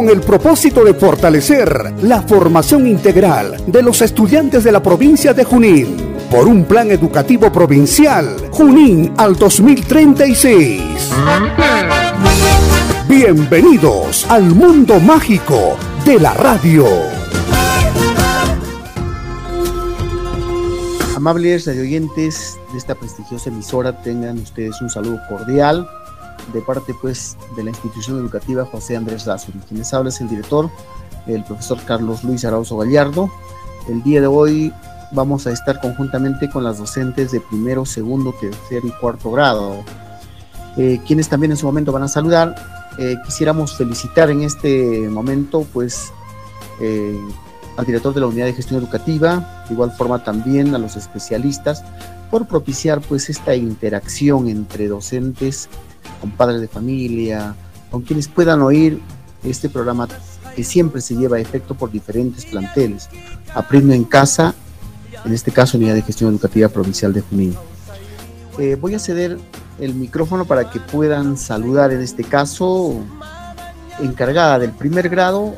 Con el propósito de fortalecer la formación integral de los estudiantes de la provincia de Junín por un plan educativo provincial Junín al 2036. Bienvenidos al mundo mágico de la radio. Amables oyentes de esta prestigiosa emisora, tengan ustedes un saludo cordial de parte pues de la institución educativa José Andrés Razuri. Quien les habla es el director, el profesor Carlos Luis Arauzo Gallardo. El día de hoy vamos a estar conjuntamente con las docentes de primero, segundo, tercer y cuarto grado, eh, quienes también en su momento van a saludar. Eh, quisiéramos felicitar en este momento pues eh, al director de la unidad de gestión educativa, de igual forma también a los especialistas, por propiciar pues esta interacción entre docentes, con padres de familia, con quienes puedan oír este programa que siempre se lleva a efecto por diferentes planteles. Aprendo en casa, en este caso Unidad de Gestión Educativa Provincial de Junín. Eh, voy a ceder el micrófono para que puedan saludar en este caso encargada del primer grado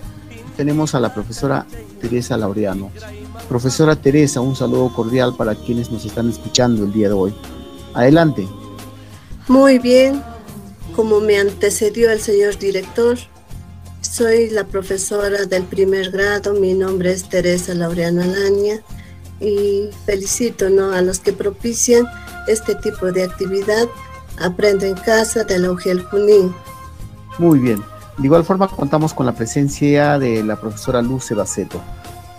tenemos a la profesora Teresa Laureano. Profesora Teresa, un saludo cordial para quienes nos están escuchando el día de hoy. Adelante. Muy bien, como me antecedió el señor director, soy la profesora del primer grado, mi nombre es Teresa Laureano Alaña y felicito ¿no? a los que propician este tipo de actividad. Aprendo en casa de la UGEL Junín. Muy bien. De igual forma contamos con la presencia de la profesora Luz Sebaceto,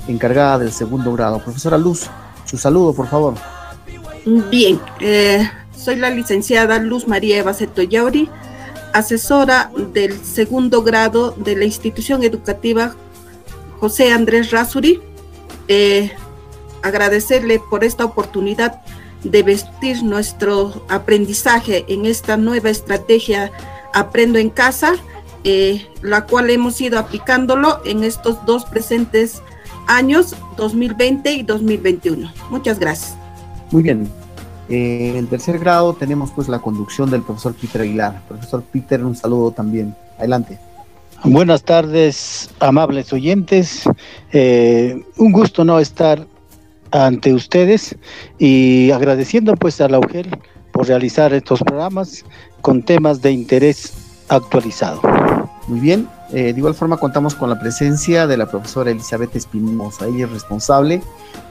encargada del segundo grado. Profesora Luz, su saludo, por favor. Bien, eh, soy la licenciada Luz María Ebaceto Yauri, asesora del segundo grado de la institución educativa José Andrés Rasuri. Eh, agradecerle por esta oportunidad de vestir nuestro aprendizaje en esta nueva estrategia Aprendo en Casa eh, la cual hemos ido aplicándolo en estos dos presentes años, 2020 y 2021. Muchas gracias. Muy bien. Eh, en tercer grado tenemos pues la conducción del profesor Peter Aguilar. Profesor Peter, un saludo también. Adelante. Buenas tardes, amables oyentes. Eh, un gusto no estar ante ustedes y agradeciendo pues a la UGEL por realizar estos programas con temas de interés actualizado. Muy bien, eh, de igual forma contamos con la presencia de la profesora Elizabeth Espinosa, ella es responsable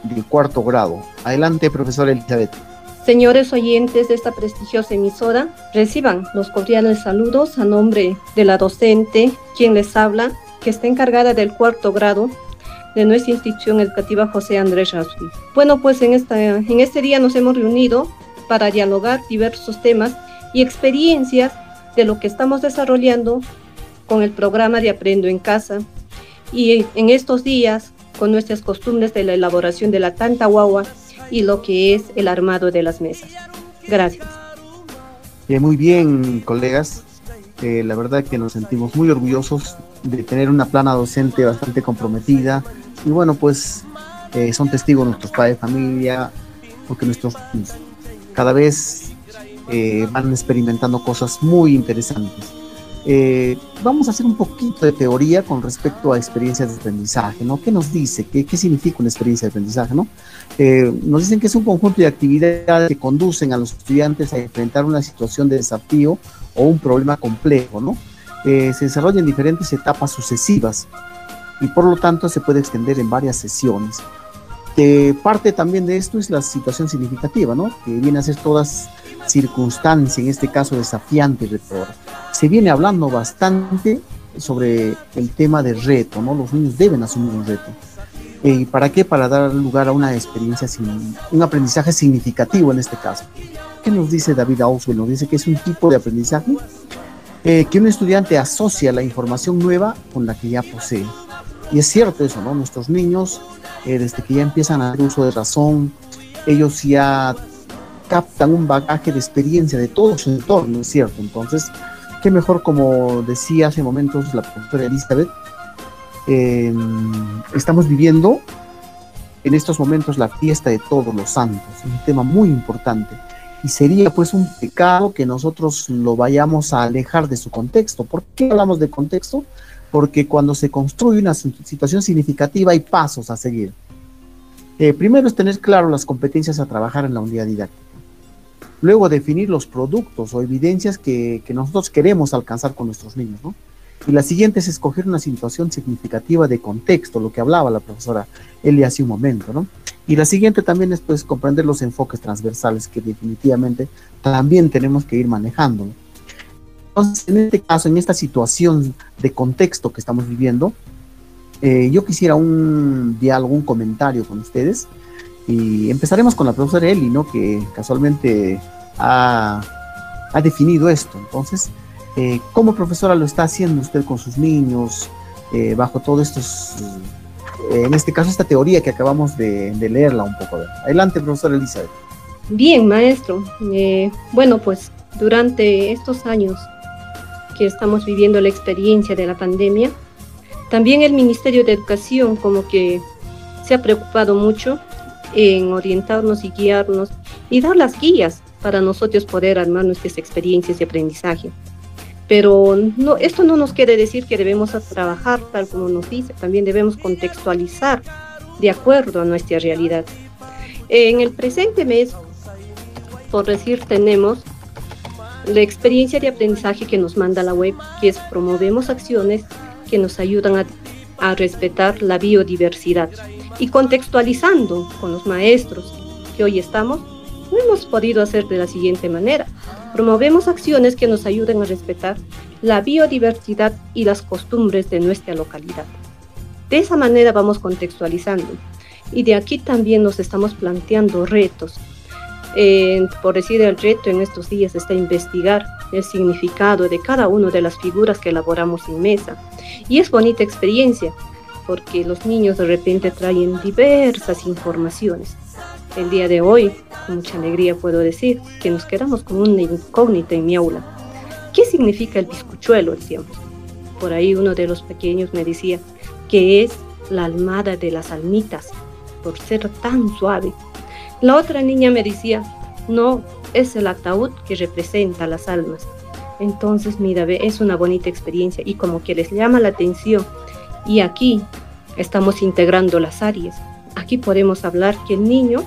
del cuarto grado. Adelante, profesora Elizabeth. Señores oyentes de esta prestigiosa emisora, reciban los cordiales saludos a nombre de la docente, quien les habla, que está encargada del cuarto grado de nuestra institución educativa José Andrés Raspi. Bueno, pues en, esta, en este día nos hemos reunido para dialogar diversos temas y experiencias de lo que estamos desarrollando con el programa de Aprendo en Casa y en estos días con nuestras costumbres de la elaboración de la tanta guagua y lo que es el armado de las mesas. Gracias. muy bien, colegas. Eh, la verdad que nos sentimos muy orgullosos de tener una plana docente bastante comprometida y bueno, pues eh, son testigos nuestros padres de familia, porque nuestros cada vez eh, van experimentando cosas muy interesantes. Eh, vamos a hacer un poquito de teoría con respecto a experiencias de aprendizaje, ¿no? ¿Qué nos dice? ¿Qué, qué significa una experiencia de aprendizaje, no? Eh, nos dicen que es un conjunto de actividades que conducen a los estudiantes a enfrentar una situación de desafío o un problema complejo, ¿no? se desarrolla en diferentes etapas sucesivas y por lo tanto se puede extender en varias sesiones. parte también de esto es la situación significativa, ¿no? Que viene a ser todas circunstancia, en este caso desafiante Se viene hablando bastante sobre el tema del reto, ¿no? Los niños deben asumir un reto. Eh, ¿Y para qué? Para dar lugar a una experiencia, un aprendizaje significativo en este caso. ¿Qué nos dice David Auswell? Nos dice que es un tipo de aprendizaje eh, que un estudiante asocia la información nueva con la que ya posee. Y es cierto eso, ¿no? Nuestros niños, eh, desde que ya empiezan a hacer uso de razón, ellos ya captan un bagaje de experiencia de todo su entorno, es cierto. Entonces, qué mejor, como decía hace momentos la profesora Elizabeth, em, estamos viviendo en estos momentos la fiesta de todos los santos, un tema muy importante. Y sería pues un pecado que nosotros lo vayamos a alejar de su contexto. ¿Por qué hablamos de contexto? Porque cuando se construye una situación significativa hay pasos a seguir. Eh, primero es tener claro las competencias a trabajar en la unidad didáctica. Luego definir los productos o evidencias que, que nosotros queremos alcanzar con nuestros niños. ¿no? Y la siguiente es escoger una situación significativa de contexto, lo que hablaba la profesora Eli hace un momento, ¿no? Y la siguiente también es pues comprender los enfoques transversales que definitivamente también tenemos que ir manejando. Entonces, en este caso, en esta situación de contexto que estamos viviendo, eh, yo quisiera un diálogo, un comentario con ustedes. Y empezaremos con la profesora Eli, ¿no? Que casualmente ha, ha definido esto. Entonces, eh, ¿Cómo profesora lo está haciendo usted con sus niños eh, bajo todos estos, eh, en este caso esta teoría que acabamos de, leerla un poco? Adelante, profesora Elizabeth. Bien, maestro. bueno, pues durante estos años que estamos viviendo la experiencia de la pandemia, también el Ministerio de Educación como que se ha preocupado mucho en orientarnos y guiarnos y dar las guías para nosotros poder armar nuestras experiencias de aprendizaje. Pero no, esto no nos quiere decir que debemos trabajar tal como nos dice, también debemos contextualizar de acuerdo a nuestra realidad. En el presente mes, por decir, tenemos la experiencia de aprendizaje que nos manda la web, que es promovemos acciones que nos ayudan a, a respetar la biodiversidad. Y contextualizando con los maestros que hoy estamos, lo hemos podido hacer de la siguiente manera. Promovemos acciones que nos ayuden a respetar la biodiversidad y las costumbres de nuestra localidad. De esa manera vamos contextualizando. Y de aquí también nos estamos planteando retos. por decir el reto en estos días está investigar el significado de cada una de las figuras que elaboramos en mesa. Y es bonita experiencia porque los niños de repente traen diversas informaciones el día de hoy, con mucha alegría puedo decir que nos quedamos con una incógnita en mi aula. ¿Qué significa el bizcochuelo? Decíamos. Por ahí uno de los pequeños me decía que es la almada de las almitas, por ser tan suave. La otra niña me decía, no, es el ataúd que representa las almas. Entonces, mira, es una bonita experiencia y como que les llama la atención. Y aquí estamos integrando las áreas. Aquí podemos hablar que el niño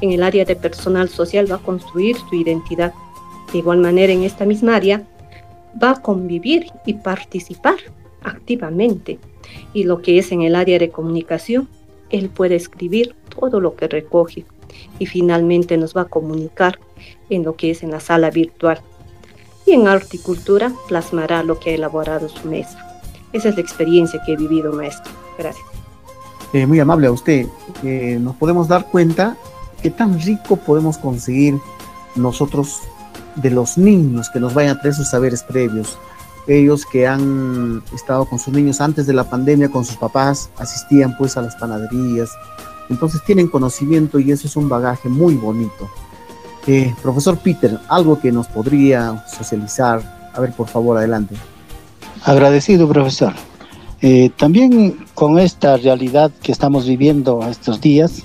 en el área de personal social va a construir su identidad. De igual manera, en esta misma área, va a convivir y participar activamente. Y lo que es en el área de comunicación, él puede escribir todo lo que recoge y finalmente nos va a comunicar en lo que es en la sala virtual. Y en arte y cultura plasmará lo que ha elaborado su mesa. Esa es la experiencia que he vivido, maestro. Gracias. Eh, muy amable a usted. Nos podemos dar cuenta qué tan rico podemos conseguir nosotros de los niños que nos vayan a traer sus saberes previos. Ellos que han estado con sus niños antes de la pandemia, con sus papás, asistían pues a las panaderías. Entonces tienen conocimiento y eso es un bagaje muy bonito. Eh, profesor Peter, algo que nos podría socializar. A ver, por favor, adelante. Agradecido, profesor. Eh, también con esta realidad que estamos viviendo estos días,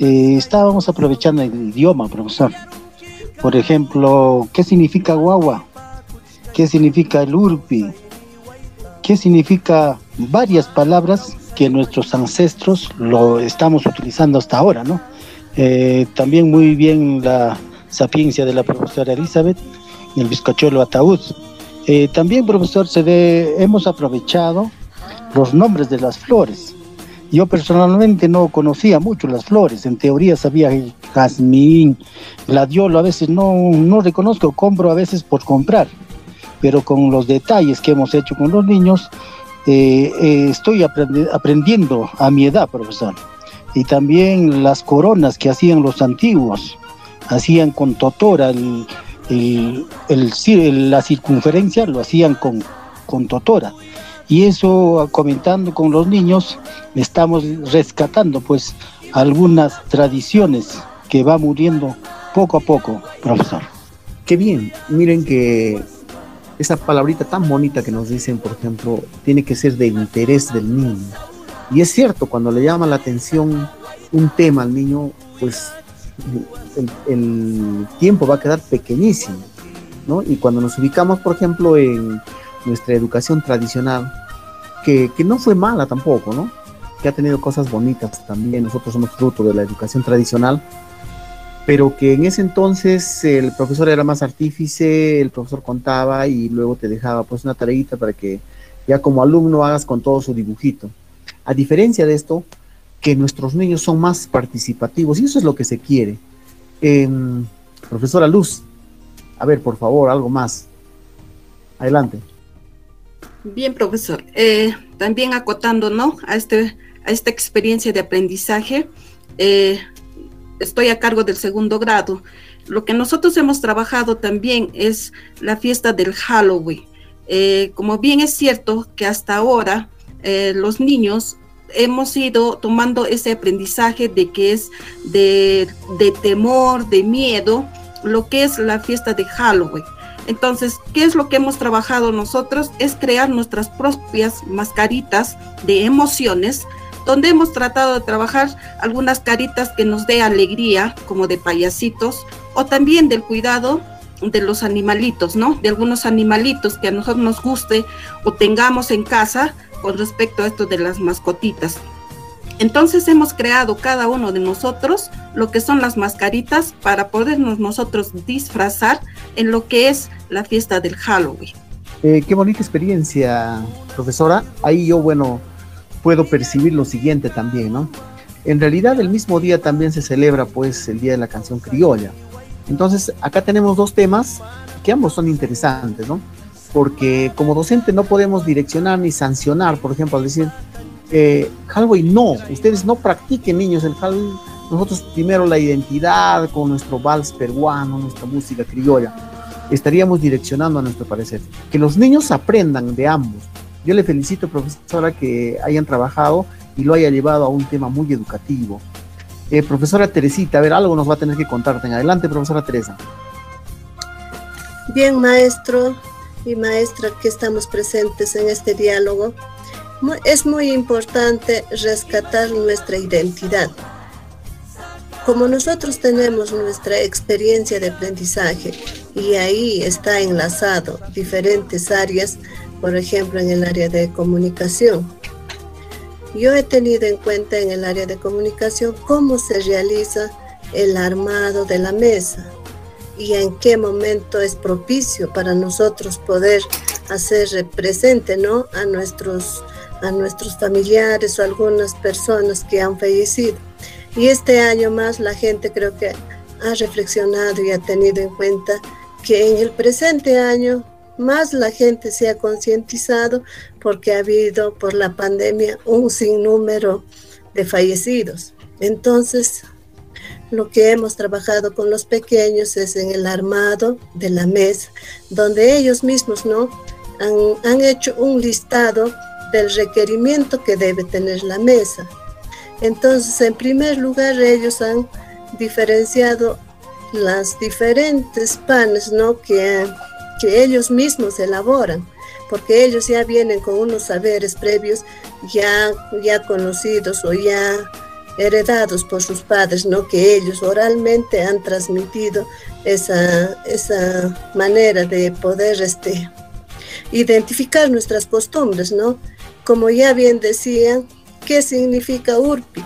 eh, estábamos aprovechando el idioma, profesor. Por ejemplo, ¿qué significa guagua? ¿Qué significa el urpi? ¿Qué significa varias palabras que nuestros ancestros lo estamos utilizando hasta ahora, ¿no? Eh, también muy bien la sapiencia de la profesora Elizabeth, el bizcochuelo ataúd. Eh, también, profesor, se ve, hemos aprovechado los nombres de las flores. Yo personalmente no conocía mucho las flores, en teoría sabía el jazmín, gladiolo, a veces no, no reconozco, compro a veces por comprar, pero con los detalles que hemos hecho con los niños, eh, eh, estoy aprendiendo a mi edad, profesor. Y también las coronas que hacían los antiguos, hacían con totora, el, la circunferencia lo hacían con, con totora Y eso, comentando con los niños, estamos rescatando pues algunas tradiciones que va muriendo poco a poco, profesor. Qué bien, miren que esa palabrita tan bonita que nos dicen, por ejemplo, tiene que ser de interés del niño. Y es cierto, cuando le llama la atención un tema al niño, pues el, tiempo va a quedar pequeñísimo, ¿no? Y cuando nos ubicamos, por ejemplo, en nuestra educación tradicional, que, que no fue mala tampoco, ¿no? Que ha tenido cosas bonitas también, nosotros somos fruto de la educación tradicional, pero que en ese entonces el profesor era más artífice, el profesor contaba y luego te dejaba pues una tareita para que ya como alumno hagas con todo su dibujito. A diferencia de esto, que nuestros niños son más participativos y eso es lo que se quiere. Em, profesora Luz, a ver, por favor, algo más. Adelante. Bien, profesor. Eh, también acotando, ¿no? A, este, a esta experiencia de aprendizaje, eh, estoy a cargo del segundo grado. Lo que nosotros hemos trabajado también es la fiesta del Halloween. Eh, como bien es cierto que hasta ahora los niños hemos ido tomando ese aprendizaje de que es de, temor, de miedo, lo que es la fiesta de Halloween. Entonces, ¿qué es lo que hemos trabajado nosotros? Es crear nuestras propias mascaritas de emociones, donde hemos tratado de trabajar algunas caritas que nos dé alegría, como de payasitos, o también del cuidado de los animalitos, ¿no? De algunos animalitos que a nosotros nos guste o tengamos en casa, con respecto a esto de las mascotitas. Entonces hemos creado cada uno de nosotros lo que son las mascaritas para podernos nosotros disfrazar en lo que es la fiesta del Halloween. Eh, qué bonita experiencia, profesora. Ahí yo, bueno, puedo percibir lo siguiente también, ¿no? En realidad el mismo día también se celebra pues el Día de la Canción Criolla. Entonces acá tenemos dos temas que ambos son interesantes, ¿no? Porque como docente no podemos direccionar ni sancionar, por ejemplo, al decir, eh, no, ustedes no practiquen niños el Halloween, nosotros primero la identidad con nuestro vals peruano, nuestra música criolla, estaríamos direccionando a nuestro parecer. Que los niños aprendan de ambos. Yo le felicito, profesora, que hayan trabajado y lo haya llevado a un tema muy educativo. Eh, profesora Teresita, a ver, algo nos va a tener que contarte. Adelante, profesora Teresa. Bien, maestro, y maestra que estamos presentes en este diálogo, es muy importante rescatar nuestra identidad. Como nosotros tenemos nuestra experiencia de aprendizaje y ahí está enlazado diferentes áreas, por ejemplo en el área de comunicación. Yo he tenido en cuenta en el área de comunicación cómo se realiza el armado de la mesa, y en qué momento es propicio para nosotros poder hacer presente ¿no? a, nuestros, a nuestros familiares o algunas personas que han fallecido. Y este año más la gente creo que ha reflexionado y ha tenido en cuenta que en el presente año más la gente se ha concientizado porque ha habido por la pandemia un sinnúmero de fallecidos. Entonces, lo que hemos trabajado con los pequeños es en el armado de la mesa, donde ellos mismos ¿no? han, hecho un listado del requerimiento que debe tener la mesa. Entonces, en primer lugar, ellos han diferenciado las diferentes panes ¿no? que, que ellos mismos elaboran, porque ellos ya vienen con unos saberes previos ya, ya conocidos o ya heredados por sus padres, ¿no? Que ellos oralmente han transmitido esa, esa manera de poder este, identificar nuestras costumbres, ¿no? Como ya bien decían, ¿qué significa URPI?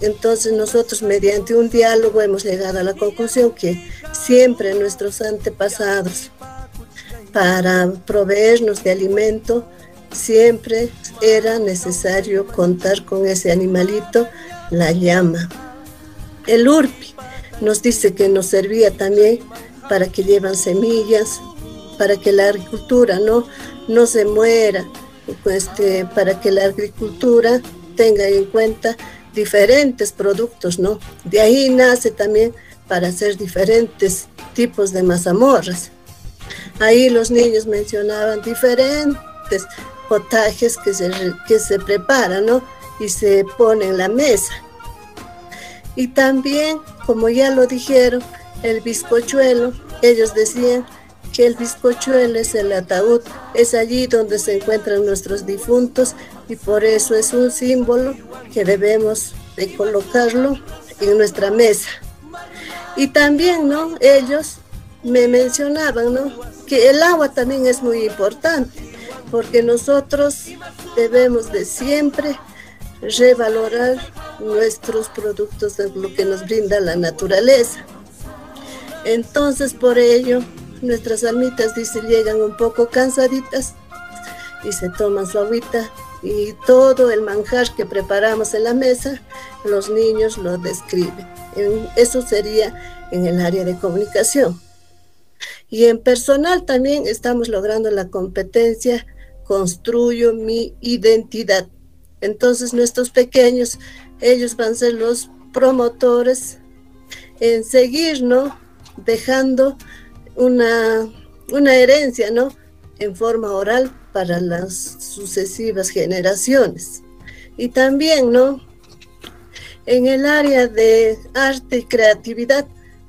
Entonces nosotros mediante un diálogo hemos llegado a la conclusión que siempre nuestros antepasados, para proveernos de alimento, siempre era necesario contar con ese animalito la llama. El urpi nos dice que nos servía también para que llevan semillas, para que la agricultura no, no se muera, este, para que la agricultura tenga en cuenta diferentes productos, ¿no? De ahí nace también para hacer diferentes tipos de mazamorras. Ahí los niños mencionaban diferentes potajes que se, que se preparan, ¿no? Y se pone en la mesa. Y también, como ya lo dijeron, el bizcochuelo, ellos decían que el bizcochuelo es el ataúd, es allí donde se encuentran nuestros difuntos y por eso es un símbolo que debemos de colocarlo en nuestra mesa. Y también, ¿no? Ellos me mencionaban, ¿no? Que el agua también es muy importante, porque nosotros debemos de siempre revalorar nuestros productos de lo que nos brinda la naturaleza. Entonces, por ello, nuestras almitas, dice, llegan un poco cansaditas y se toman su agüita y todo el manjar que preparamos en la mesa, los niños lo describen. Eso sería en el área de comunicación. Y en personal también estamos logrando la competencia construyo mi identidad. Entonces nuestros pequeños, ellos van a ser los promotores en seguir, ¿no? Dejando una, una herencia, ¿no? En forma oral para las sucesivas generaciones. Y también, ¿no? En el área de arte y creatividad,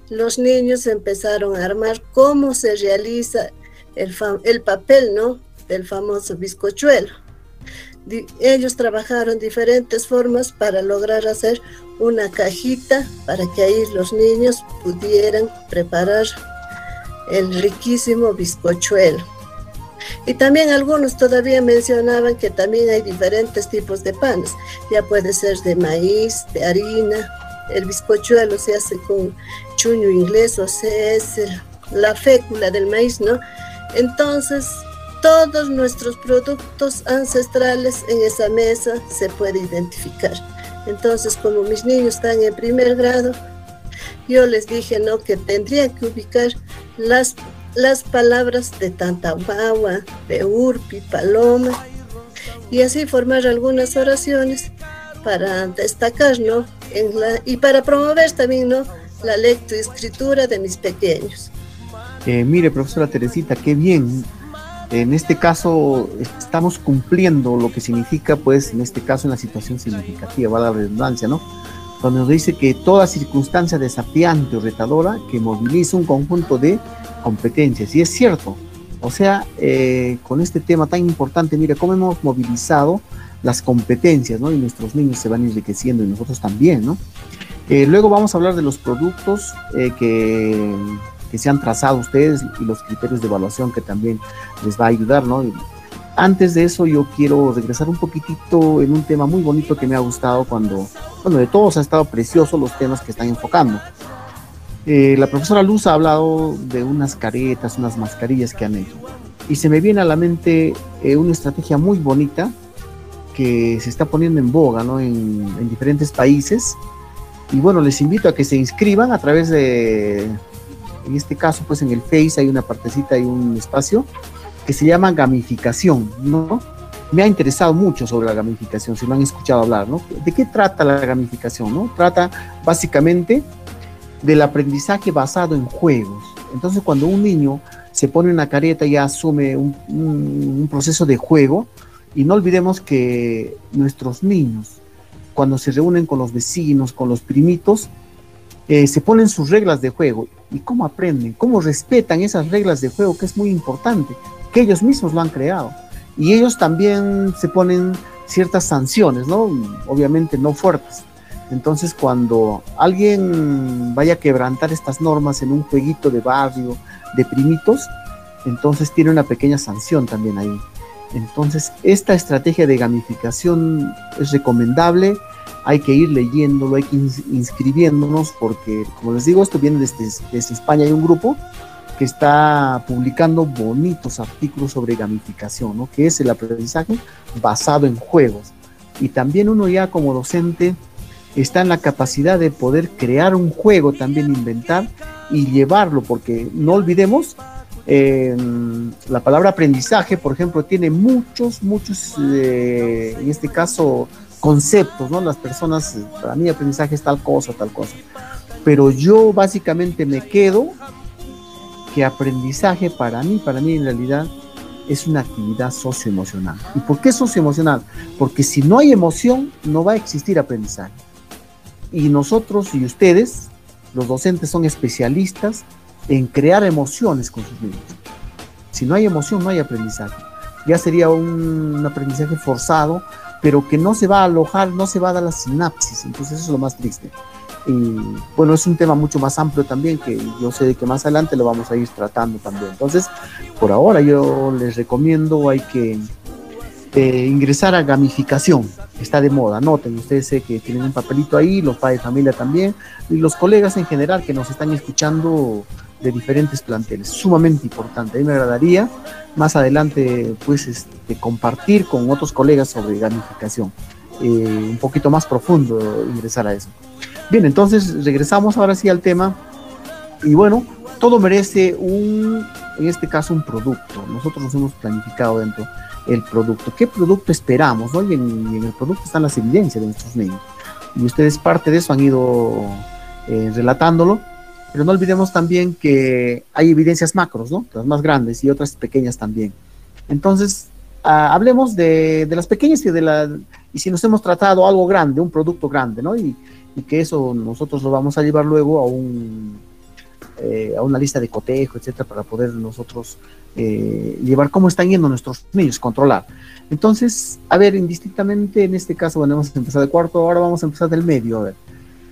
los niños empezaron a armar cómo se realiza el, el papel, ¿no? Del famoso bizcochuelo. Ellos trabajaron diferentes formas para lograr hacer una cajita para que ahí los niños pudieran preparar el riquísimo bizcochuelo. Y también algunos todavía mencionaban que también hay diferentes tipos de panes. Ya puede ser de maíz, de harina, el bizcochuelo se hace con chuño inglés, o sea, es la fécula del maíz, ¿no? Entonces, todos nuestros productos ancestrales en esa mesa se puede identificar. Entonces, como mis niños están en primer grado, yo les dije, ¿no? Que tendrían que ubicar las, las palabras de Tantahuahua, de Urpi, Paloma, y así formar algunas oraciones para destacar, ¿no? y para promover también ¿no? la lectoescritura de mis pequeños. Eh, mire, profesora Teresita, qué bien. En este caso estamos cumpliendo lo que significa, pues, en este caso, una situación significativa, va la redundancia, ¿no? Cuando nos dice que toda circunstancia desafiante o retadora que moviliza un conjunto de competencias. Y es cierto, o sea, eh, con este tema tan importante, mire cómo hemos movilizado las competencias, ¿no? Y nuestros niños se van enriqueciendo y nosotros también, ¿no? Eh, luego vamos a hablar de los productos eh, que, que, se han trazado ustedes y los criterios de evaluación que también les va a ayudar, ¿no? antes de eso yo quiero regresar un poquitito en un tema muy bonito que me ha gustado cuando, bueno, de todos ha estado precioso los temas que están enfocando. Eh, la profesora Luz ha hablado de unas caretas, unas mascarillas que han hecho. Y se me viene a la mente una estrategia muy bonita que se está poniendo en boga ¿no? en, diferentes países. Y bueno, les invito a que se inscriban a través de, en este caso, pues en el Face hay una partecita, hay un espacio que se llama gamificación, ¿no? Me ha interesado mucho sobre la gamificación, si lo han escuchado hablar, ¿no? ¿De qué trata la gamificación, no? Trata básicamente del aprendizaje basado en juegos. Entonces, cuando un niño se pone una careta y asume un, proceso de juego, y no olvidemos que nuestros niños, cuando se reúnen con los vecinos, con los primitos, eh, se ponen sus reglas de juego. ¿Y cómo aprenden? ¿Cómo respetan esas reglas de juego? Que es muy importante, que ellos mismos lo han creado. Y ellos también se ponen ciertas sanciones, ¿no? Obviamente no fuertes. Entonces, cuando alguien vaya a quebrantar estas normas en un jueguito de barrio, de primitos, entonces tiene una pequeña sanción también ahí. Entonces, esta estrategia de gamificación es recomendable, hay que ir leyéndolo, hay que inscribiéndonos, porque, como les digo, esto viene desde, desde España, hay un grupo que está publicando bonitos artículos sobre gamificación, ¿no? que es el aprendizaje basado en juegos. Y también uno ya como docente está en la capacidad de poder crear un juego, también inventar y llevarlo, porque no olvidemos la palabra aprendizaje, por ejemplo, tiene muchos, muchos, eh, en este caso, conceptos, ¿no? Las personas, para mí aprendizaje es tal cosa, tal cosa. Pero yo básicamente me quedo que aprendizaje para mí, para mí en realidad, es una actividad socioemocional. ¿Y por qué socioemocional? Porque si no hay emoción, no va a existir aprendizaje. Y nosotros y ustedes, los docentes, son especialistas en crear emociones con sus niños. Si no hay emoción, no hay aprendizaje. Ya sería un, aprendizaje forzado, pero que no se va a alojar, no se va a dar la sinapsis. Entonces eso es lo más triste. Y bueno, es un tema mucho más amplio también que yo sé que más adelante lo vamos a ir tratando también. Entonces, por ahora yo les recomiendo, hay que eh, ingresar a gamificación, está de moda, noten, ustedes sé que tienen un papelito ahí, los padres de familia también, y los colegas en general que nos están escuchando de diferentes planteles, sumamente importante. A mí me agradaría más adelante pues este, compartir con otros colegas sobre gamificación, eh, un poquito más profundo ingresar a eso. Bien, entonces regresamos ahora sí al tema y bueno, todo merece un, en este caso un producto. Nosotros nos hemos planificado dentro el producto. ¿Qué producto esperamos? Y, en, el producto están las evidencias de nuestros niños. Y ustedes parte de eso han ido eh, relatándolo pero no olvidemos también que hay evidencias macros, ¿no? Las más grandes y otras pequeñas también. Entonces, ah, hablemos de, las pequeñas y de la y si nos hemos tratado algo grande, un producto grande, ¿no? Y, que eso nosotros lo vamos a llevar luego a un eh, a una lista de cotejo, etcétera, para poder nosotros eh, llevar cómo están yendo nuestros niños, controlar. Entonces, a ver, indistintamente, en este caso, bueno, hemos empezado de cuarto, ahora vamos a empezar del medio, a ver.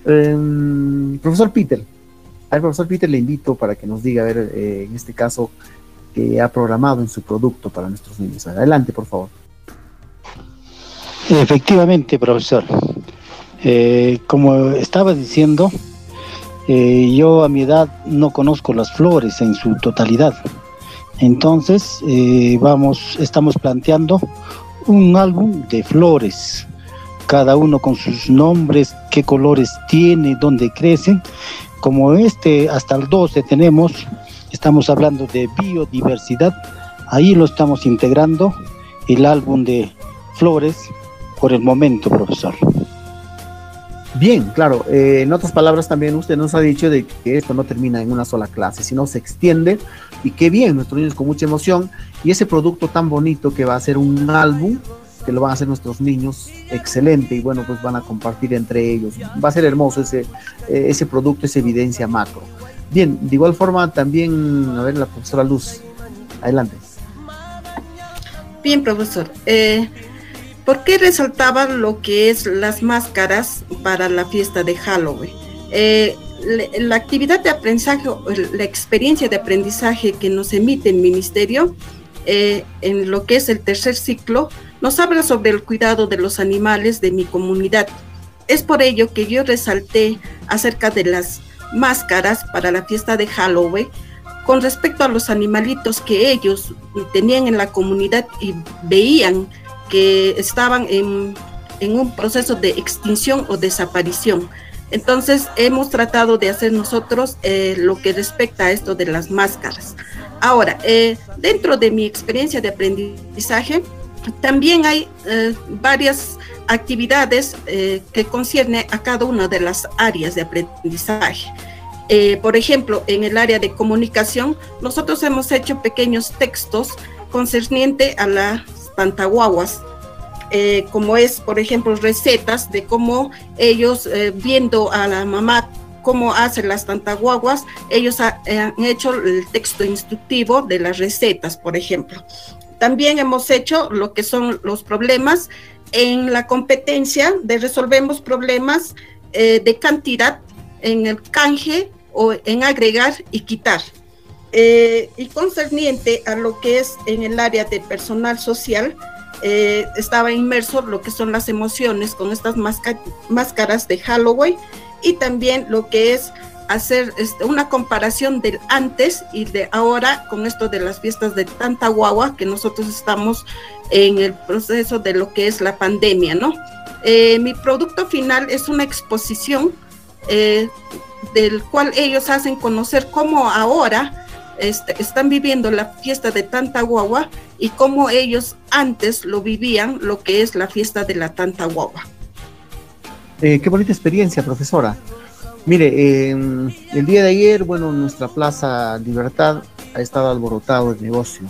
Em, profesor Peter, al profesor Peter le invito para que nos diga, a ver, eh, en este caso, qué ha programado en su producto para nuestros niños. Adelante, por favor. Efectivamente, profesor. Eh, como estaba diciendo, eh, yo a mi edad no conozco las flores en su totalidad. Entonces, vamos, estamos planteando un álbum de flores, cada uno con sus nombres, qué colores tiene, dónde crecen, como este hasta el 12 tenemos, estamos hablando de biodiversidad, ahí lo estamos integrando, el álbum de flores por el momento, profesor. Bien, claro. Eh, en otras palabras, también usted nos ha dicho de que esto no termina en una sola clase, sino se extiende y qué bien, nuestros niños con mucha emoción y ese producto tan bonito que va a ser un álbum que lo van a hacer nuestros niños excelente y bueno, pues van a compartir entre ellos. Va a ser hermoso ese, eh, ese producto, esa evidencia macro. Bien, de igual forma también, a ver, la profesora Luz, adelante. Bien, profesor. Eh, ¿Por qué resaltaba lo que es las máscaras para la fiesta de Halloween? Eh, la actividad de aprendizaje, la experiencia de aprendizaje que nos emite el ministerio en lo que es el tercer ciclo, nos habla sobre el cuidado de los animales de mi comunidad. Es por ello que yo resalté acerca de las máscaras para la fiesta de Halloween con respecto a los animalitos que ellos tenían en la comunidad y veían que estaban en, un proceso de extinción o desaparición. Entonces hemos tratado de hacer nosotros eh, lo que respecta a esto de las máscaras. Ahora, eh, dentro de mi experiencia de aprendizaje, también hay eh, varias actividades eh, que concierne a cada una de las áreas de aprendizaje. Eh, por ejemplo, en el área de comunicación, nosotros hemos hecho pequeños textos concerniente a las pantaguaguas, como es, por ejemplo, recetas de cómo ellos, viendo a la mamá cómo hacen las tantaguaguas, ellos han hecho el texto instructivo de las recetas, por ejemplo. También hemos hecho lo que son los problemas en la competencia de resolvemos problemas eh, de cantidad en el canje o en agregar y quitar. Eh, y concerniente a lo que es en el área de personal social, eh, estaba inmerso lo que son las emociones con estas máscaras de Halloween y también lo que es hacer una comparación del antes y de ahora con esto de las fiestas de tanta guagua que nosotros estamos en el proceso de lo que es la pandemia, ¿no? Eh, mi producto final es una exposición eh, del cual ellos hacen conocer cómo ahora están viviendo la fiesta de tanta guagua y cómo ellos antes lo vivían, lo que es la fiesta de la tanta guagua. Eh, qué bonita experiencia, profesora. Mire, el día de ayer, bueno, nuestra Plaza Libertad ha estado alborotado el negocio.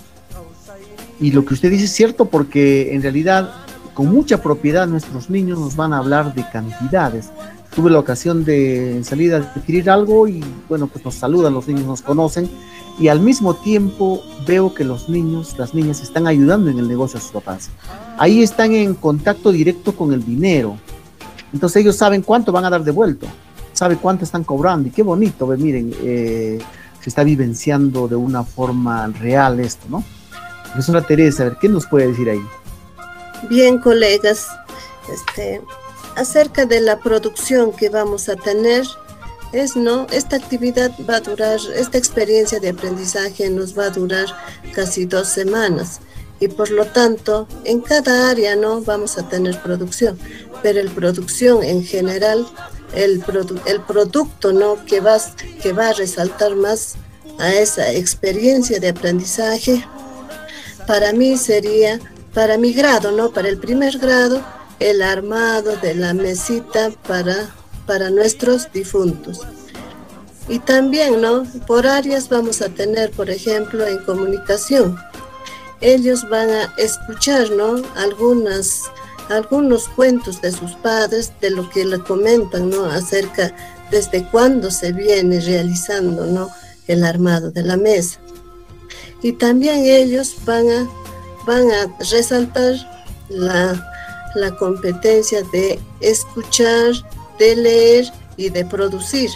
Y lo que usted dice es cierto porque en realidad con mucha propiedad nuestros niños nos van a hablar de cantidades. Tuve la ocasión de salir a adquirir algo y bueno, pues nos saludan, los niños nos conocen y al mismo tiempo veo que los niños, las niñas están ayudando en el negocio de sus papás. Ahí están en contacto directo con el dinero. Entonces ellos saben cuánto van a dar de vuelto, saben cuánto están cobrando y qué bonito, miren, eh, se está vivenciando de una forma real esto, ¿no? Profesora Teresa, ¿qué nos puede decir ahí? Bien, colegas, este, acerca de la producción que vamos a tener, es no, esta actividad va a durar, esta experiencia de aprendizaje nos va a durar casi dos semanas y por lo tanto en cada área no vamos a tener producción, pero el producción en general, el, el producto no que va, que va a resaltar más a esa experiencia de aprendizaje, para mí sería para mi grado, ¿no? Para el primer grado, el armado de la mesita para, para nuestros difuntos. Y también, ¿no? Por áreas vamos a tener, por ejemplo, en comunicación. Ellos van a escuchar, ¿no? Algunas, algunos cuentos de sus padres, de lo que le comentan, ¿no? Acerca desde cuándo se viene realizando, ¿no? El armado de la mesa. Y también ellos van a van a resaltar la, competencia de escuchar, de leer y de producir.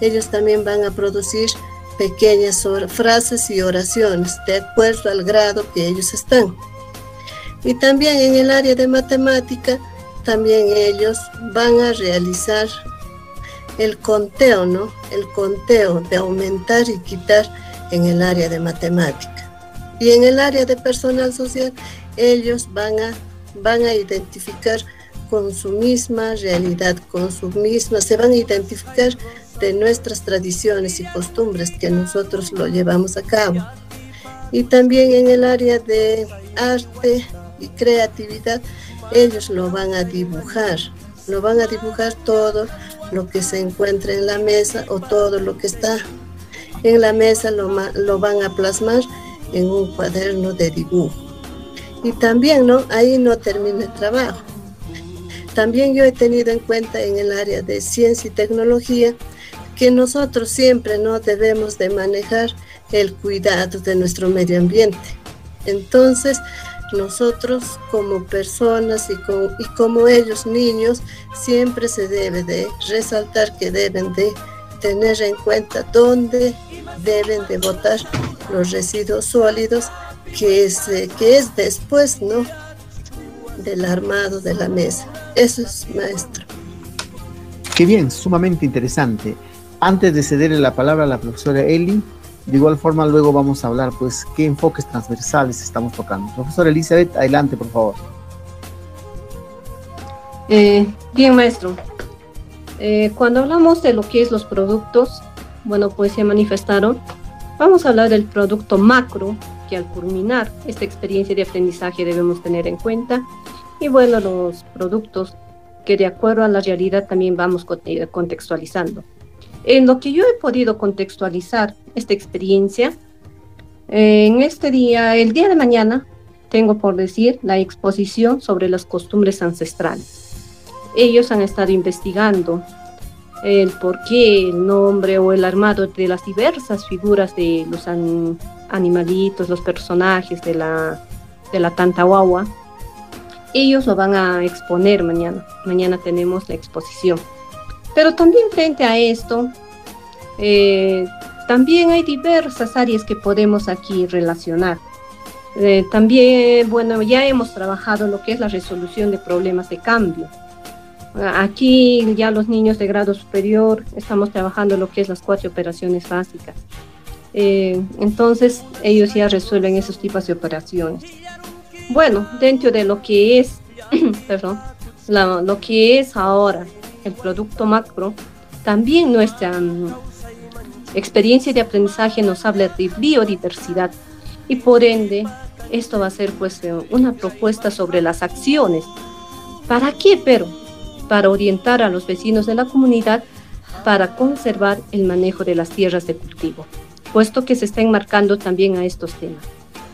Ellos también van a producir pequeñas frases y oraciones de acuerdo al grado que ellos están. Y también en el área de matemática, también ellos van a realizar el conteo, ¿no? El conteo de aumentar y quitar en el área de matemática. Y en el área de personal social, ellos van a, van a identificar con su misma realidad, con su misma, se van a identificar de nuestras tradiciones y costumbres que nosotros lo llevamos a cabo. Y también en el área de arte creatividad, ellos lo van a dibujar, lo van a dibujar todo lo que se encuentra en la mesa o todo lo que está en la mesa, lo, lo van a plasmar en un cuaderno de dibujo. Y también, ¿no? Ahí no termina el trabajo. También yo he tenido en cuenta en el área de ciencia y tecnología que nosotros siempre no debemos de manejar el cuidado de nuestro medio ambiente. Entonces, nosotros como personas y, y como ellos niños, siempre se debe de resaltar que deben de tener en cuenta dónde deben de botar los residuos sólidos, que es, eh, que es después, ¿no? Del armado de la mesa. Eso es, maestro. Qué bien, sumamente interesante. Antes de cederle la palabra a la profesora Eli, de igual forma luego vamos a hablar, pues, qué enfoques transversales estamos tocando. Profesora Elizabeth, adelante, por favor. Eh, bien, maestro. Eh, cuando hablamos de lo que es los productos, bueno, pues se manifestaron Vamos a hablar del producto macro, que al culminar esta experiencia de aprendizaje debemos tener en cuenta. Y bueno, los productos que de acuerdo a la realidad también vamos contextualizando. En lo que yo he podido contextualizar esta experiencia, en este día, el día de mañana, tengo por decir la exposición sobre las costumbres ancestrales. Ellos han estado investigando el porqué, el nombre o el armado de las diversas figuras de los animalitos, los personajes de la, de la. Ellos lo van a exponer mañana. Mañana tenemos la exposición. Pero también frente a esto, eh, también hay diversas áreas que podemos aquí relacionar. Eh, también, bueno, ya hemos trabajado lo que es la resolución de problemas de cambio Aquí ya los niños de grado superior estamos trabajando lo que es las cuatro operaciones básicas. Eh, entonces ellos ya resuelven esos tipos de operaciones. Bueno, dentro de lo que es, perdón, lo que es ahora el producto macro, también nuestra mm, experiencia de aprendizaje nos habla de biodiversidad y por ende esto va a ser pues eh, una propuesta sobre las acciones. ¿Para qué? Pero para orientar a los vecinos de la comunidad para conservar el manejo de las tierras de cultivo, puesto que se está enmarcando también a estos temas.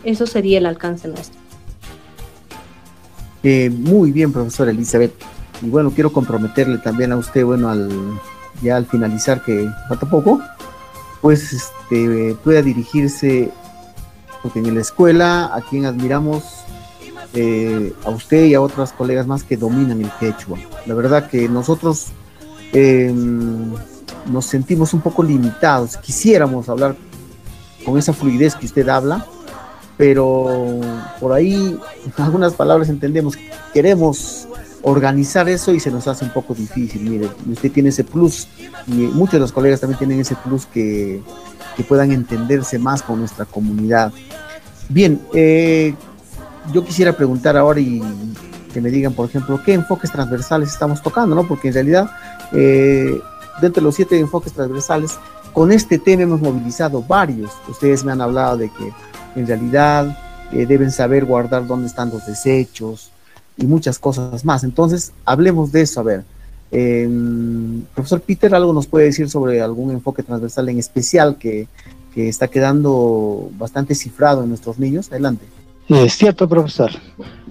Eso sería el alcance nuestro. Eh, muy bien, profesora Elizabeth. Y bueno, quiero comprometerle también a usted, bueno, al ya al finalizar, que falta poco, pues este, pueda dirigirse, porque en la escuela, a quien admiramos, eh, a usted y a otras colegas más que dominan el quechua. La verdad que nosotros em, nos sentimos un poco limitados, quisiéramos hablar con esa fluidez que usted habla, pero por ahí algunas palabras entendemos, queremos organizar eso y se nos hace un poco difícil. Mire, usted tiene ese plus y muchos de los colegas también tienen ese plus que, que puedan entenderse más con nuestra comunidad. Bien, eh, yo quisiera preguntar ahora y que me digan, por ejemplo, qué enfoques transversales estamos tocando, ¿no? Porque en realidad, eh, dentro de los siete enfoques transversales, con este tema hemos movilizado varios. Ustedes me han hablado de que en realidad eh, deben saber guardar dónde están los desechos y muchas cosas más. Entonces, hablemos de eso. A ver, em, profesor Peter, ¿algo nos puede decir sobre algún enfoque transversal en especial que, que está quedando bastante cifrado en nuestros niños? Adelante. Es cierto, profesor.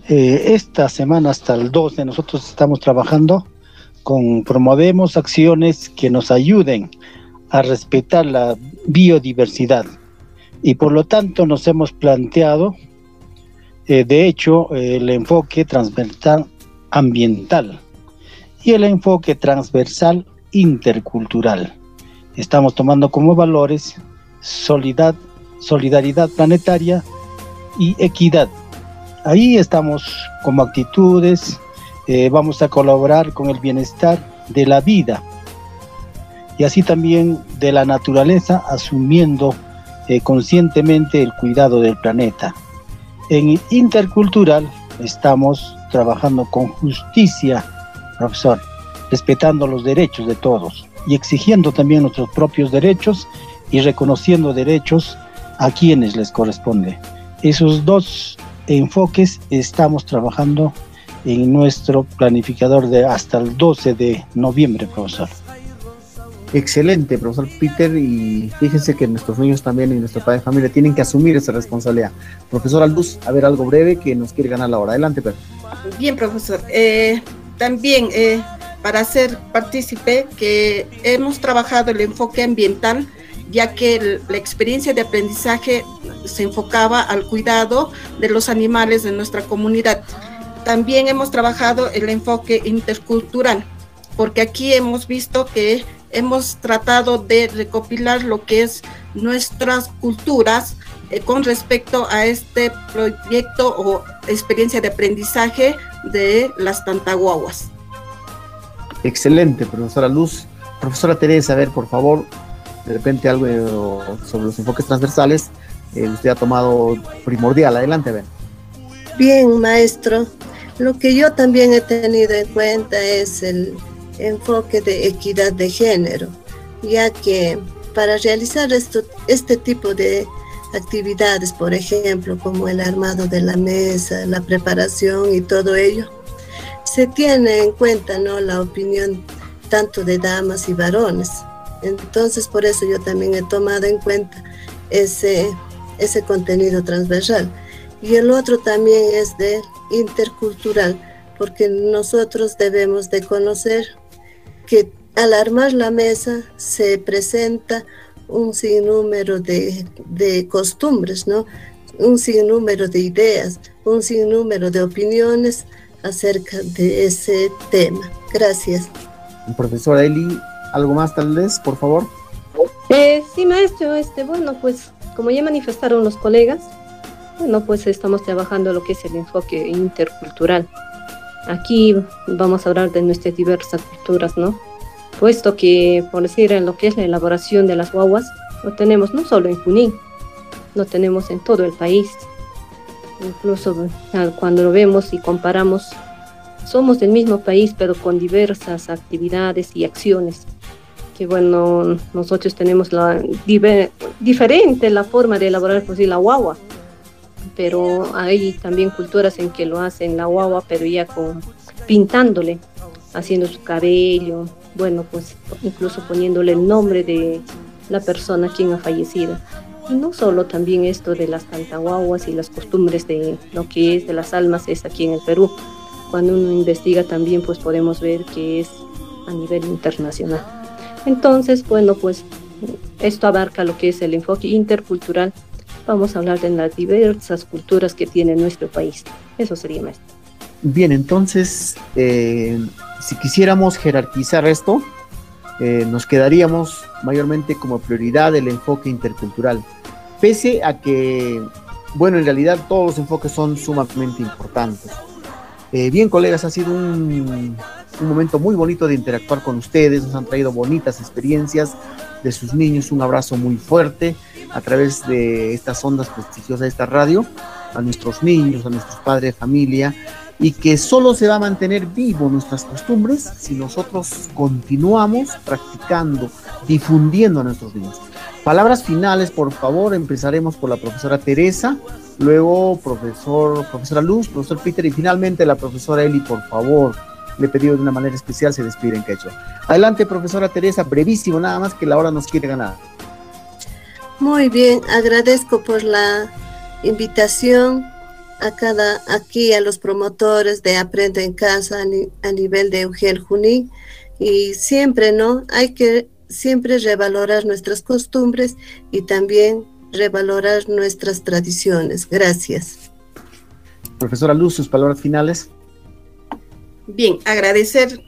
Eh, esta semana hasta el 12 nosotros estamos trabajando con, promovemos acciones que nos ayuden a respetar la biodiversidad y por lo tanto nos hemos planteado, eh, de hecho, el enfoque transversal ambiental y el enfoque transversal intercultural. Estamos tomando como valores solidaridad planetaria y equidad. Ahí estamos como actitudes, eh, vamos a colaborar con el bienestar de la vida y así también de la naturaleza, asumiendo eh, conscientemente el cuidado del planeta. En intercultural estamos trabajando con justicia, profesor, respetando los derechos de todos y exigiendo también nuestros propios derechos y reconociendo derechos a quienes les corresponde. Esos dos enfoques estamos trabajando en nuestro planificador de hasta el 12 de noviembre, profesor. Excelente, profesor Peter, y fíjense que nuestros niños también y nuestro padre de familia tienen que asumir esa responsabilidad. Profesor Alduz, a ver algo breve que nos quiere ganar la hora. Adelante, Pedro. Bien, profesor. Eh, también eh, para hacer partícipe que hemos trabajado el enfoque ambiental, ya que la experiencia de aprendizaje se enfocaba al cuidado de los animales de nuestra comunidad. También hemos trabajado el enfoque intercultural, porque aquí hemos visto que hemos tratado de recopilar lo que es nuestras culturas eh, con respecto a este proyecto o experiencia de aprendizaje de las tantaguaguas. Excelente, profesora Luz. Profesora Teresa, a ver, por favor, de repente algo sobre los enfoques transversales eh, usted ha tomado primordial. Adelante, Ben. Bien, maestro. Lo que yo también he tenido en cuenta es el enfoque de equidad de género, ya que para realizar esto, este tipo de actividades, por ejemplo, como el armado de la mesa, la preparación y todo ello, se tiene en cuenta ¿no? la opinión tanto de damas y varones. Entonces, por eso yo también he tomado en cuenta ese ese contenido transversal. Y el otro también es de intercultural, porque nosotros debemos de conocer que al armar la mesa se presenta un sinnúmero de, de costumbres, ¿no? un sinnúmero de ideas, un sinnúmero de opiniones acerca de ese tema. Gracias. Profesora Eli, ¿algo más tal vez, por favor? Eh, sí, maestro, este, bueno, pues como ya manifestaron los colegas, bueno, pues estamos trabajando lo que es el enfoque intercultural. Aquí vamos a hablar de nuestras diversas culturas, ¿no? Puesto que, por decir, en lo que es la elaboración de las guaguas, lo tenemos no solo en Junín, lo tenemos en todo el país. Incluso cuando lo vemos y comparamos, somos del mismo país, pero con diversas actividades y acciones que bueno, nosotros tenemos la diferente la forma de elaborar pues, la guagua, pero hay también culturas en que lo hacen la guagua, pero ya con pintándole, haciendo su cabello, bueno, pues incluso poniéndole el nombre de la persona quien ha fallecido. Y no solo también esto de las cantaguaguas y las costumbres de lo que es de las almas es aquí en el Perú. Cuando uno investiga también pues podemos ver que es a nivel internacional. Entonces, bueno, pues esto abarca lo que es el enfoque intercultural. Vamos a hablar de las diversas culturas que tiene nuestro país. Eso sería más. Bien, entonces, eh, si quisiéramos jerarquizar esto, eh, nos quedaríamos mayormente como prioridad el enfoque intercultural. Pese a que, bueno, en realidad todos los enfoques son sumamente importantes. Eh, bien, colegas, ha sido un, un momento muy bonito de interactuar con ustedes, nos han traído bonitas experiencias de sus niños, un abrazo muy fuerte a través de estas ondas prestigiosas de esta radio, a nuestros niños, a nuestros padres familia, y que solo se va a mantener vivo nuestras costumbres si nosotros continuamos practicando, difundiendo a nuestros niños. Palabras finales, por favor, empezaremos por la profesora Teresa, luego profesor, profesora Luz, profesor Peter y finalmente la profesora Eli, por favor. Le he pedido de una manera especial se despide en quechua. Adelante, profesora Teresa, brevísimo, nada más que la hora nos quiere ganar. Muy bien, agradezco por la invitación a cada aquí a los promotores de Aprendo en Casa a, nivel de Eugel Junín y siempre, ¿no? Hay que siempre revalorar nuestras costumbres y también revalorar nuestras tradiciones. Gracias. Profesora Luz, sus palabras finales. Bien, agradecer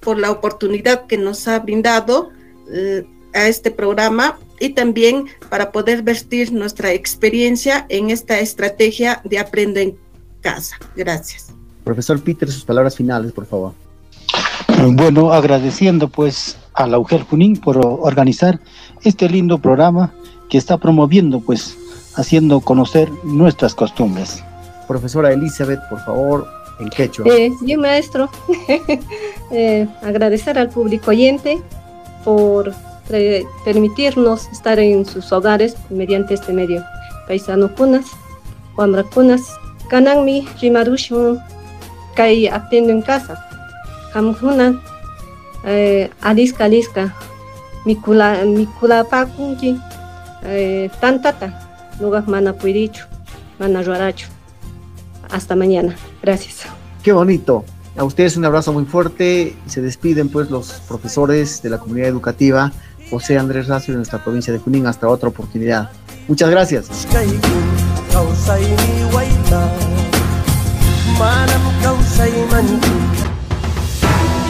por la oportunidad que nos ha brindado eh, a este programa y también para poder vestir nuestra experiencia en esta estrategia de Aprende en Casa. Gracias. Profesor Peter, sus palabras finales, por favor. Bueno, agradeciendo pues a la UGEL Junín por organizar este lindo programa que está promoviendo pues haciendo conocer nuestras costumbres. Profesora Elizabeth, por favor, en quechua. Eh, sí, maestro. eh, agradecer al público oyente por permitirnos estar en sus hogares mediante este medio. Paisano kunas, Wambra kunas, Kananmi, Rimarushun, Kai atiendo en casa. Hamhuna, eh, Aliska Aliska, Mikula, Mikula Pakunji, eh, Tantata, Lugar Mana Puirichu, Mana Ruarachu. Hasta mañana. Gracias. Qué bonito. A ustedes un abrazo muy fuerte. Se despiden pues los profesores de la comunidad educativa José Andrés Racio de nuestra provincia de Junín. Hasta otra oportunidad. Muchas gracias.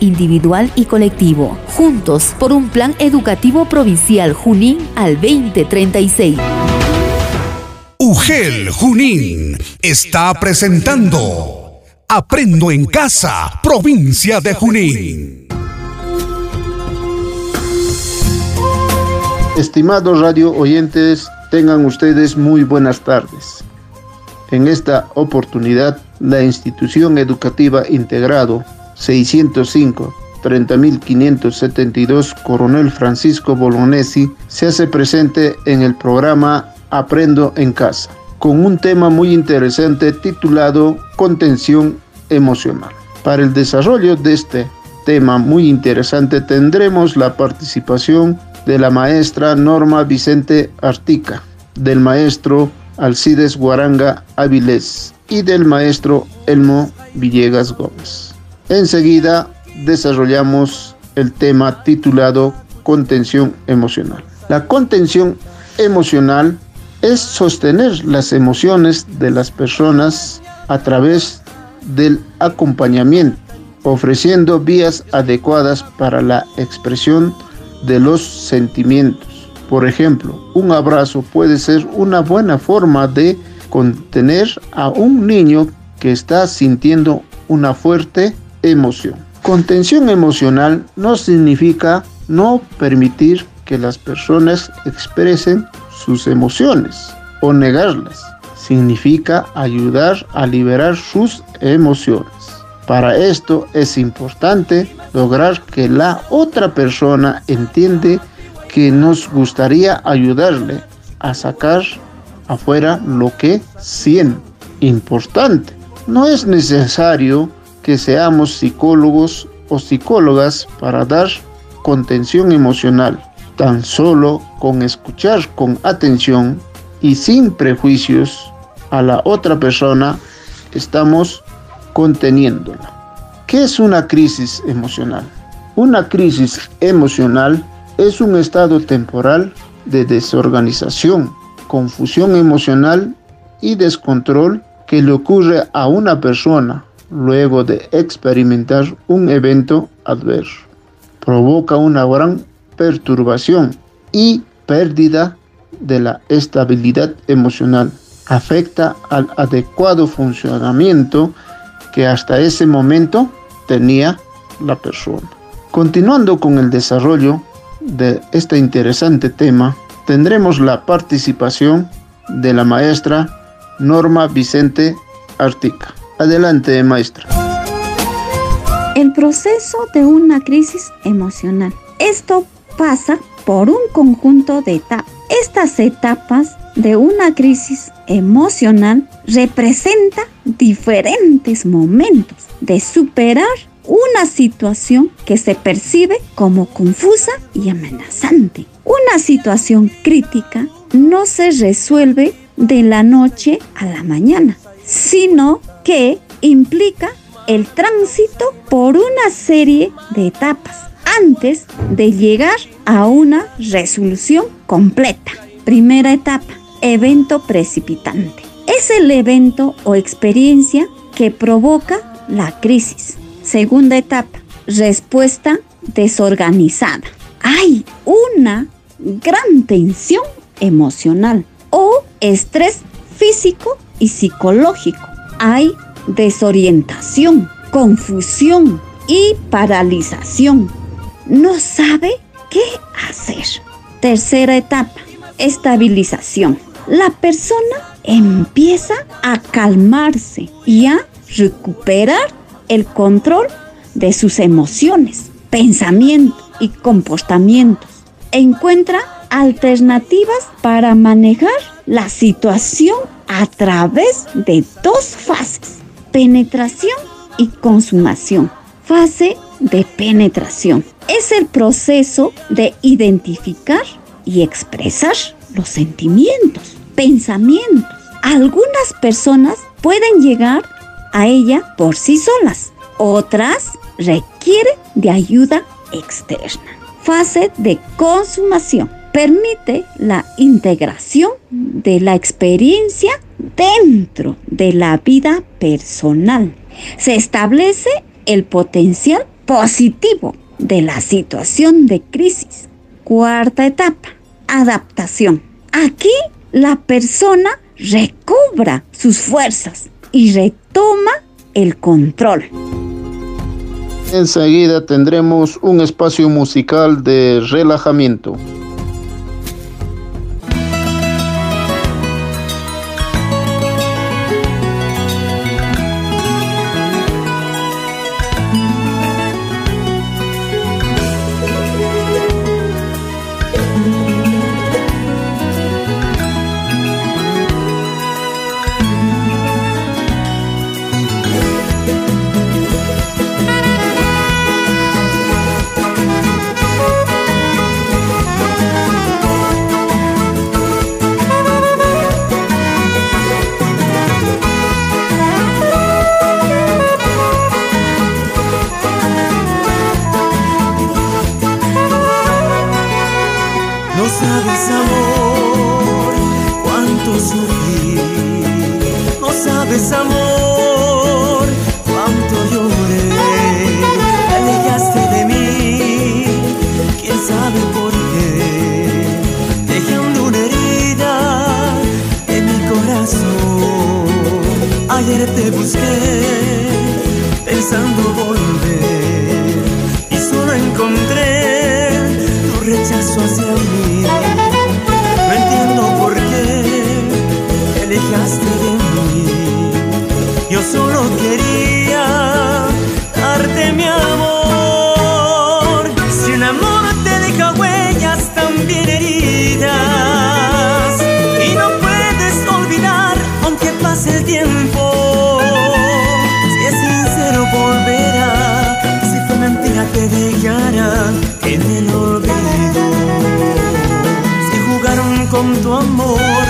individual y colectivo, juntos por un plan educativo provincial Junín al 2036. UGEL Junín está presentando Aprendo en Casa, provincia de Junín. Estimados radio oyentes, tengan ustedes muy buenas tardes. En esta oportunidad, la institución educativa integrado 605 30572 Coronel Francisco Bolognesi se hace presente en el programa Aprendo en casa, con un tema muy interesante titulado Contención emocional. Para el desarrollo de este tema muy interesante tendremos la participación de la maestra Norma Vicente Artica, del maestro Alcides Guaranga Avilés y del maestro Elmo Villegas Gómez. Enseguida desarrollamos el tema titulado contención emocional. La contención emocional es sostener las emociones de las personas a través del acompañamiento, ofreciendo vías adecuadas para la expresión de los sentimientos. Por ejemplo, un abrazo puede ser una buena forma de contener a un niño que está sintiendo una fuerte emoción. Contención emocional no significa no permitir que las personas expresen sus emociones o negarlas. Significa ayudar a liberar sus emociones. Para esto es importante lograr que la otra persona entiende que nos gustaría ayudarle a sacar afuera lo que siente. Importante. No es necesario que seamos psicólogos o psicólogas para dar contención emocional. Tan solo con escuchar con atención y sin prejuicios a la otra persona estamos conteniéndola. ¿Qué es una crisis emocional? Una crisis emocional es un estado temporal de desorganización, confusión emocional y descontrol que le ocurre a una persona luego de experimentar un evento adverso. Provoca una gran perturbación y pérdida de la estabilidad emocional. Afecta al adecuado funcionamiento que hasta ese momento tenía la persona. Continuando con el desarrollo de este interesante tema, tendremos la participación de la maestra Norma Vicente Artica. Adelante, maestra. El proceso de una crisis emocional. Esto pasa por un conjunto de etapas. Estas etapas de una crisis emocional representan diferentes momentos de superar una situación que se percibe como confusa y amenazante. Una situación crítica no se resuelve de la noche a la mañana, sino que implica el tránsito por una serie de etapas antes de llegar a una resolución completa. Primera etapa, evento precipitante. Es el evento o experiencia que provoca la crisis. Segunda etapa, respuesta desorganizada. Hay una gran tensión emocional o estrés físico y psicológico. Hay desorientación, confusión y paralización. No sabe qué hacer. Tercera etapa, estabilización. La persona empieza a calmarse y a recuperar el control de sus emociones, pensamientos y comportamientos. Encuentra alternativas para manejar la situación a través de dos fases, penetración y consumación. Fase de penetración es el proceso de identificar y expresar los sentimientos, pensamientos. Algunas personas pueden llegar a ella por sí solas, otras requieren de ayuda externa. Fase de consumación permite la integración de la experiencia dentro de la vida personal. Se establece el potencial positivo de la situación de crisis. Cuarta etapa, adaptación. Aquí la persona recobra sus fuerzas y retoma el control. Enseguida tendremos un espacio musical de relajamiento. solo quería darte mi amor. Si el amor te deja huellas también heridas y no puedes olvidar aunque pase el tiempo. Si es sincero volverá, si fue mentira te dejará en el olvido. Si jugaron con tu amor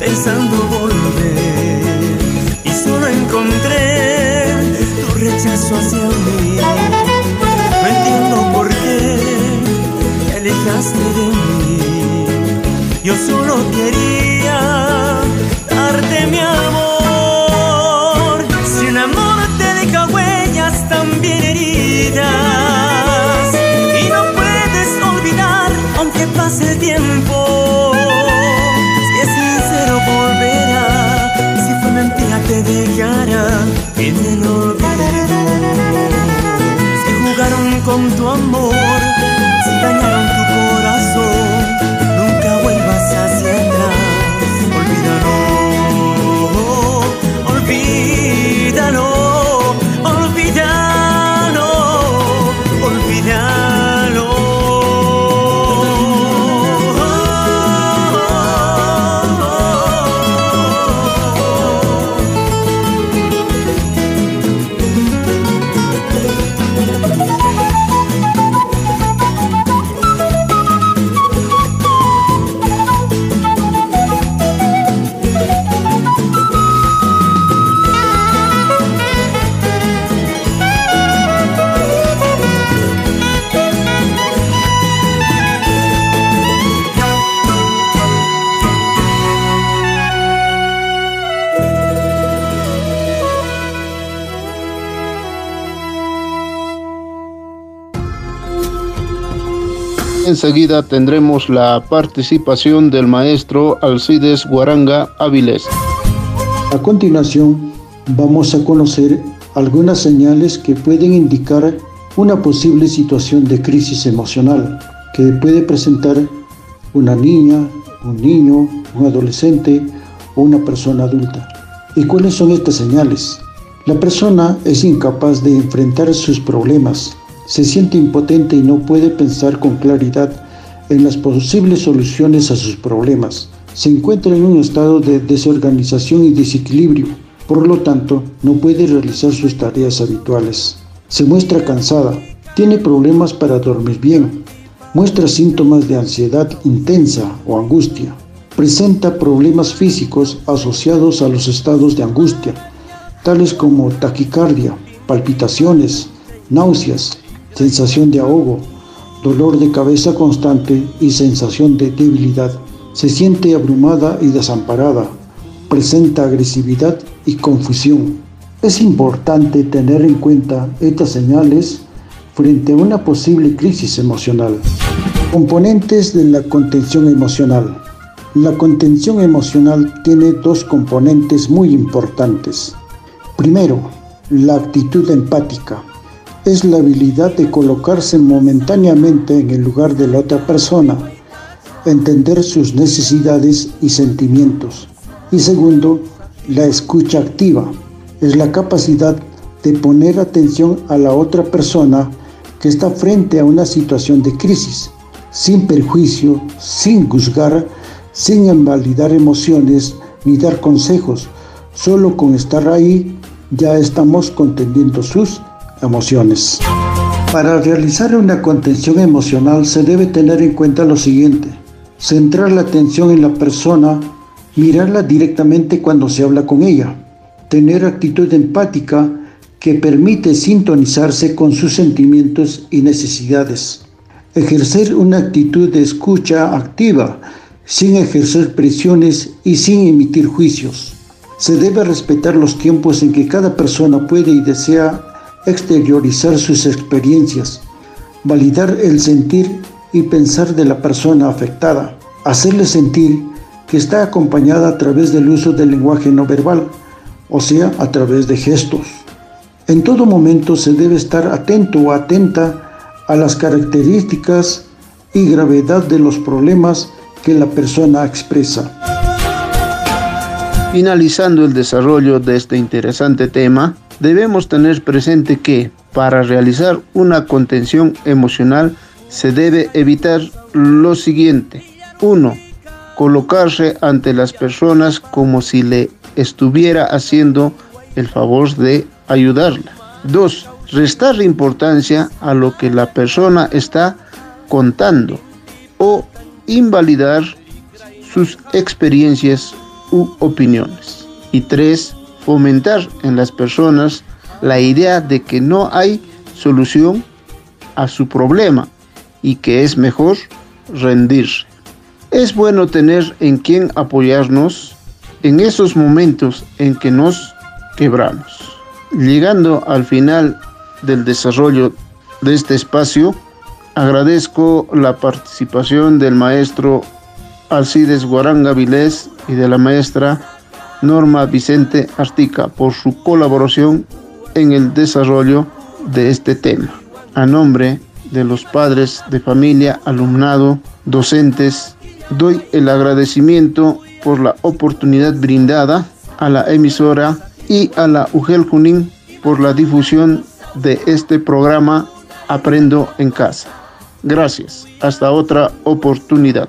pensando volver y solo encontré tu rechazo hacia mí. No entiendo por qué te alejaste de mí. Yo solo quería darte mi amor. Si un amor te deja huellas también heridas y no puedes olvidar aunque pase el tiempo. Con tu amor, Enseguida tendremos la participación del maestro Alcides Guaranga Avilés. A continuación, vamos a conocer algunas señales que pueden indicar una posible situación de crisis emocional que puede presentar una niña, un niño, un adolescente o una persona adulta. ¿Y cuáles son estas señales? La persona es incapaz de enfrentar sus problemas, se siente impotente y no puede pensar con claridad en las posibles soluciones a sus problemas. Se encuentra en un estado de desorganización y desequilibrio, por lo tanto no puede realizar sus tareas habituales. Se muestra cansada, tiene problemas para dormir bien, muestra síntomas de ansiedad intensa o angustia, presenta problemas físicos asociados a los estados de angustia, tales como taquicardia, palpitaciones, náuseas, sensación de ahogo, dolor de cabeza constante y sensación de debilidad. Se siente abrumada y desamparada, presenta agresividad y confusión. Es importante tener en cuenta estas señales frente a una posible crisis emocional. Componentes de la contención emocional. La contención emocional tiene dos componentes muy importantes. Primero, la actitud empática es la habilidad de colocarse momentáneamente en el lugar de la otra persona, entender sus necesidades y sentimientos. Y segundo, la escucha activa es la capacidad de poner atención a la otra persona que está frente a una situación de crisis, sin perjuicio, sin juzgar, sin invalidar emociones ni dar consejos, Solo con estar ahí ya estamos contendiendo sus emociones. Para realizar una contención emocional se debe tener en cuenta lo siguiente. Centrar la atención en la persona, mirarla directamente cuando se habla con ella, tener actitud empática que permite sintonizarse con sus sentimientos y necesidades, ejercer una actitud de escucha activa, sin ejercer presiones y sin emitir juicios. Se debe respetar los tiempos en que cada persona puede y desea exteriorizar sus experiencias, validar el sentir y pensar de la persona afectada, hacerle sentir que está acompañada a través del uso del lenguaje no verbal, o sea, a través de gestos. En todo momento se debe estar atento o atenta a las características y gravedad de los problemas que la persona expresa. Finalizando el desarrollo de este interesante tema, debemos tener presente que para realizar una contención emocional se debe evitar lo siguiente. 1. Colocarse ante las personas como si le estuviera haciendo el favor de ayudarla. 2. Restar importancia a lo que la persona está contando o invalidar sus experiencias u opiniones. Y 3 fomentar en las personas la idea de que no hay solución a su problema y que es mejor rendirse. Es bueno tener en quien apoyarnos en esos momentos en que nos quebramos. Llegando al final del desarrollo de este espacio, agradezco la participación del maestro Alcides Guaranga Vilés y de la maestra Norma Vicente Artica por su colaboración en el desarrollo de este tema. A nombre de los padres de familia, alumnado, docentes, doy el agradecimiento por la oportunidad brindada a la emisora y a la UGEL Junín por la difusión de este programa Aprendo en Casa. Gracias. Hasta otra oportunidad.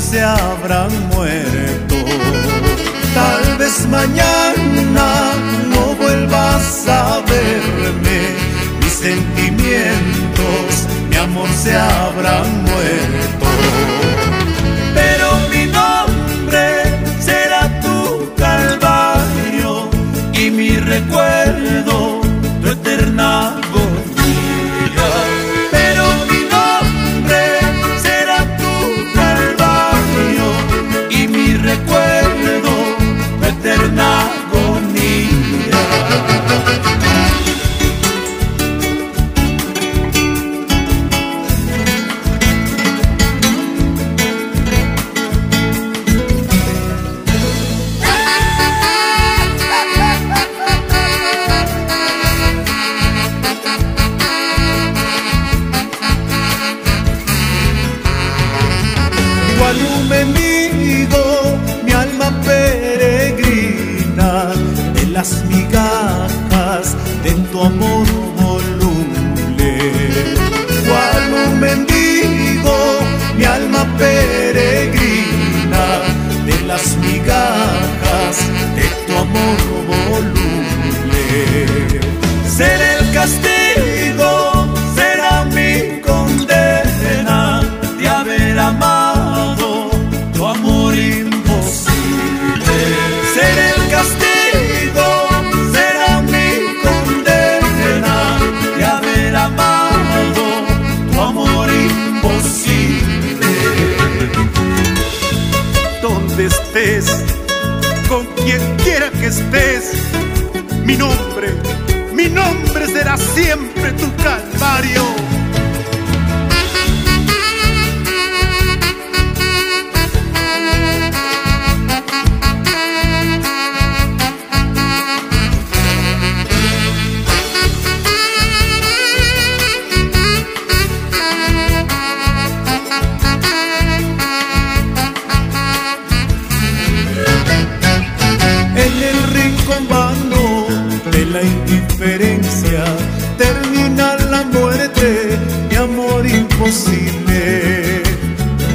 Se habrán muerto. Tal vez mañana no vuelvas a verme, mis sentimientos, mi amor se habrán muerto. Con quien quiera que estés, mi nombre, mi nombre será siempre tu calvario.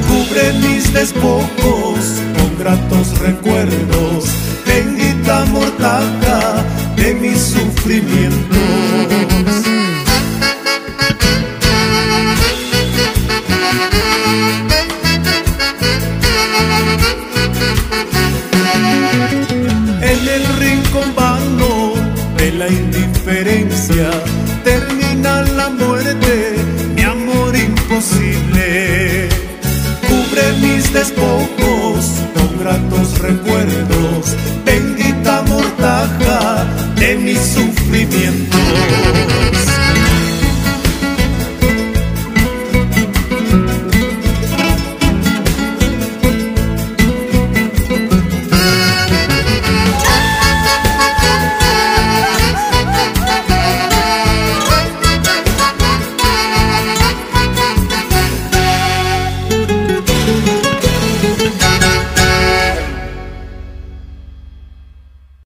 Cubre mis despojos con gratos recuerdos, bendita mortaja de mi sufrimiento.